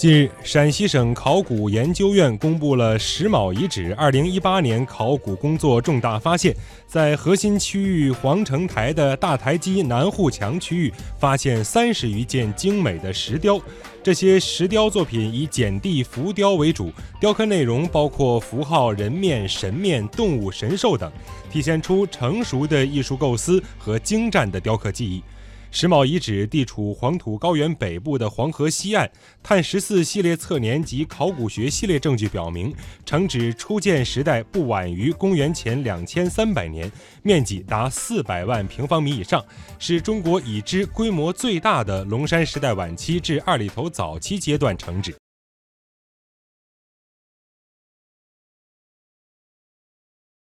近日，陕西省考古研究院公布了石峁遗址2018年考古工作重大发现，在核心区域皇城台的大台基南护墙区域，发现三十余件精美的石雕。这些石雕作品以简地浮雕为主，雕刻内容包括符号、人面、神面、动物、神兽等，体现出成熟的艺术构思和精湛的雕刻技艺。石峁遗址地处黄土高原北部的黄河西岸，碳十四系列测年及考古学系列证据表明，城址初建时代不晚于公元前两千三百年，面积达四百万平方米以上，是中国已知规模最大的龙山时代晚期至二里头早期阶段城址。